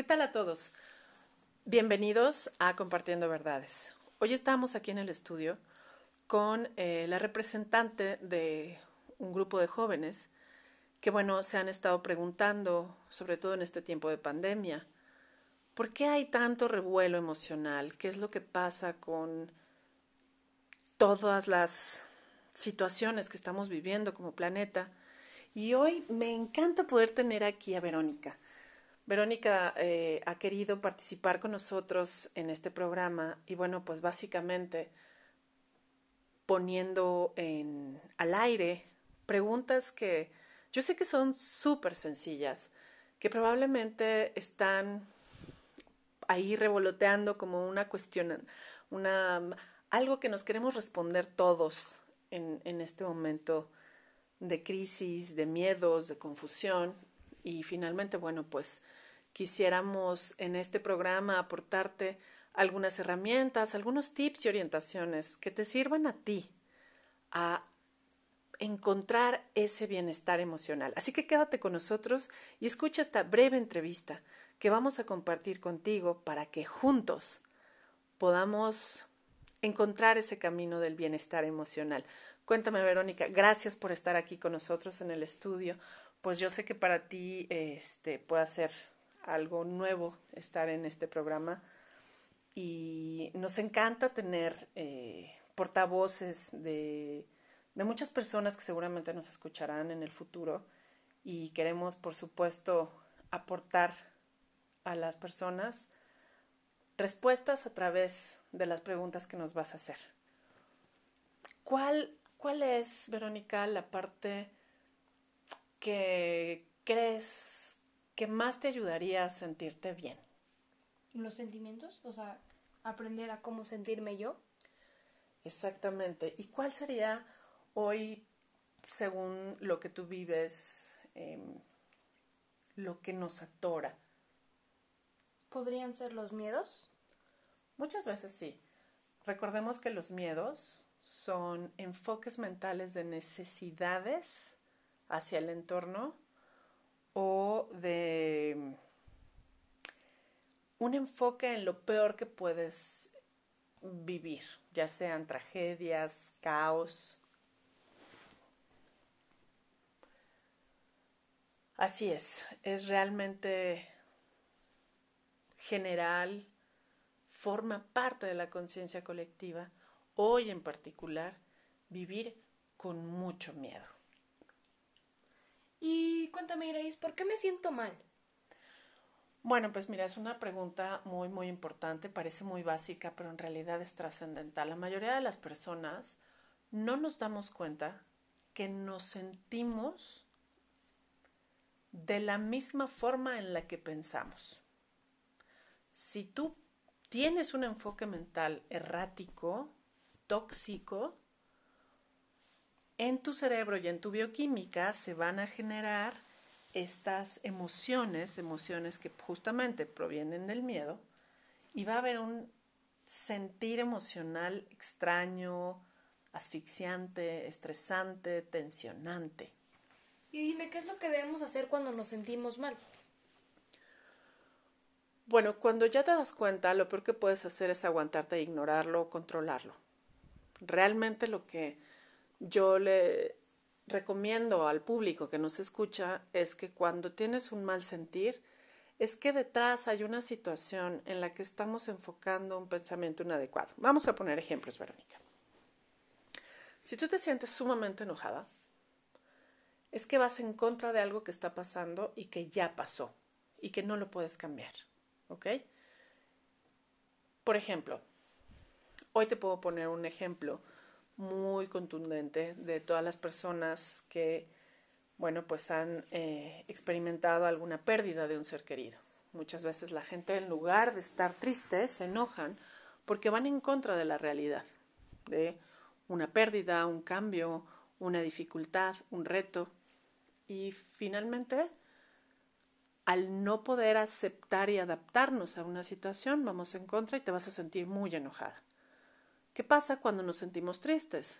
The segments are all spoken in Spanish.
¿Qué tal a todos? Bienvenidos a Compartiendo Verdades. Hoy estamos aquí en el estudio con eh, la representante de un grupo de jóvenes que, bueno, se han estado preguntando, sobre todo en este tiempo de pandemia, ¿por qué hay tanto revuelo emocional? ¿Qué es lo que pasa con todas las situaciones que estamos viviendo como planeta? Y hoy me encanta poder tener aquí a Verónica. Verónica eh, ha querido participar con nosotros en este programa y bueno, pues básicamente poniendo en, al aire preguntas que yo sé que son súper sencillas, que probablemente están ahí revoloteando como una cuestión, una, algo que nos queremos responder todos en, en este momento de crisis, de miedos, de confusión. Y finalmente, bueno, pues quisiéramos en este programa aportarte algunas herramientas, algunos tips y orientaciones que te sirvan a ti a encontrar ese bienestar emocional. Así que quédate con nosotros y escucha esta breve entrevista que vamos a compartir contigo para que juntos podamos encontrar ese camino del bienestar emocional. Cuéntame, Verónica, gracias por estar aquí con nosotros en el estudio. Pues yo sé que para ti este, puede ser algo nuevo estar en este programa y nos encanta tener eh, portavoces de, de muchas personas que seguramente nos escucharán en el futuro y queremos, por supuesto, aportar a las personas respuestas a través de las preguntas que nos vas a hacer. ¿Cuál, cuál es, Verónica, la parte que crees que más te ayudaría a sentirte bien? Los sentimientos, o sea, aprender a cómo sentirme yo. Exactamente. ¿Y cuál sería hoy, según lo que tú vives, em, lo que nos atora? ¿Podrían ser los miedos? Muchas veces sí. Recordemos que los miedos son enfoques mentales de necesidades hacia el entorno o de un enfoque en lo peor que puedes vivir, ya sean tragedias, caos. Así es, es realmente general, forma parte de la conciencia colectiva, hoy en particular, vivir con mucho miedo. Y cuéntame, Grace, ¿por qué me siento mal? Bueno, pues mira, es una pregunta muy, muy importante, parece muy básica, pero en realidad es trascendental. La mayoría de las personas no nos damos cuenta que nos sentimos de la misma forma en la que pensamos. Si tú tienes un enfoque mental errático, tóxico, en tu cerebro y en tu bioquímica se van a generar estas emociones, emociones que justamente provienen del miedo, y va a haber un sentir emocional extraño, asfixiante, estresante, tensionante. Y dime, ¿qué es lo que debemos hacer cuando nos sentimos mal? Bueno, cuando ya te das cuenta, lo peor que puedes hacer es aguantarte e ignorarlo o controlarlo. Realmente lo que yo le recomiendo al público que nos escucha es que cuando tienes un mal sentir, es que detrás hay una situación en la que estamos enfocando un pensamiento inadecuado. Vamos a poner ejemplos, Verónica. Si tú te sientes sumamente enojada, es que vas en contra de algo que está pasando y que ya pasó y que no lo puedes cambiar. ¿Ok? Por ejemplo, hoy te puedo poner un ejemplo muy contundente de todas las personas que, bueno, pues han eh, experimentado alguna pérdida de un ser querido. Muchas veces la gente en lugar de estar triste se enojan porque van en contra de la realidad, de una pérdida, un cambio, una dificultad, un reto. Y finalmente, al no poder aceptar y adaptarnos a una situación, vamos en contra y te vas a sentir muy enojada. ¿Qué pasa cuando nos sentimos tristes?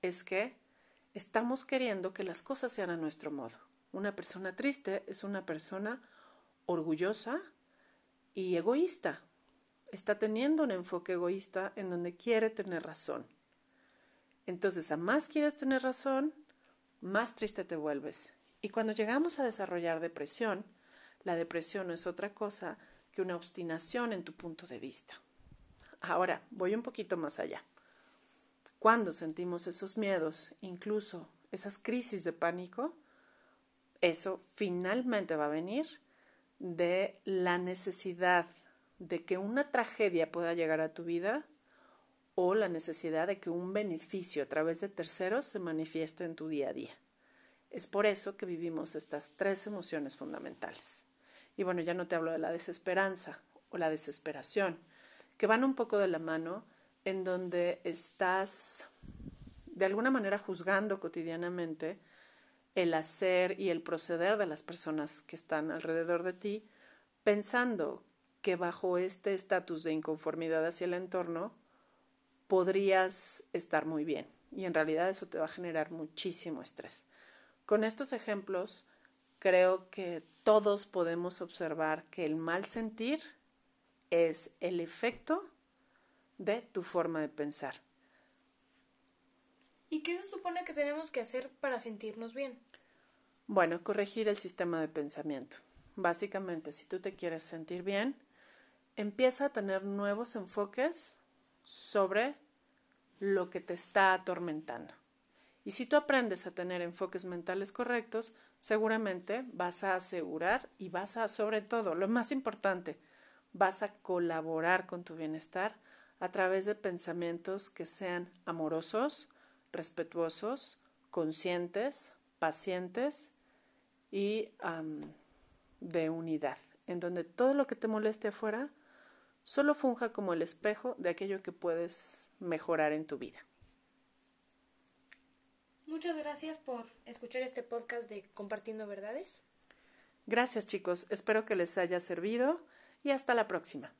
Es que estamos queriendo que las cosas sean a nuestro modo. Una persona triste es una persona orgullosa y egoísta. Está teniendo un enfoque egoísta en donde quiere tener razón. Entonces, a más quieres tener razón, más triste te vuelves. Y cuando llegamos a desarrollar depresión, la depresión no es otra cosa que una obstinación en tu punto de vista. Ahora, voy un poquito más allá. Cuando sentimos esos miedos, incluso esas crisis de pánico, eso finalmente va a venir de la necesidad de que una tragedia pueda llegar a tu vida o la necesidad de que un beneficio a través de terceros se manifieste en tu día a día. Es por eso que vivimos estas tres emociones fundamentales. Y bueno, ya no te hablo de la desesperanza o la desesperación, que van un poco de la mano en donde estás de alguna manera juzgando cotidianamente el hacer y el proceder de las personas que están alrededor de ti, pensando que bajo este estatus de inconformidad hacia el entorno podrías estar muy bien y en realidad eso te va a generar muchísimo estrés. Con estos ejemplos creo que todos podemos observar que el mal sentir es el efecto de tu forma de pensar. ¿Y qué se supone que tenemos que hacer para sentirnos bien? Bueno, corregir el sistema de pensamiento. Básicamente, si tú te quieres sentir bien, empieza a tener nuevos enfoques sobre lo que te está atormentando. Y si tú aprendes a tener enfoques mentales correctos, seguramente vas a asegurar y vas a, sobre todo, lo más importante, vas a colaborar con tu bienestar a través de pensamientos que sean amorosos, respetuosos, conscientes, pacientes y de unidad, en donde todo lo que te moleste afuera solo funja como el espejo de aquello que puedes mejorar en tu vida. Muchas gracias por escuchar este podcast de Compartiendo Verdades. Gracias chicos, espero que les haya servido y hasta la próxima.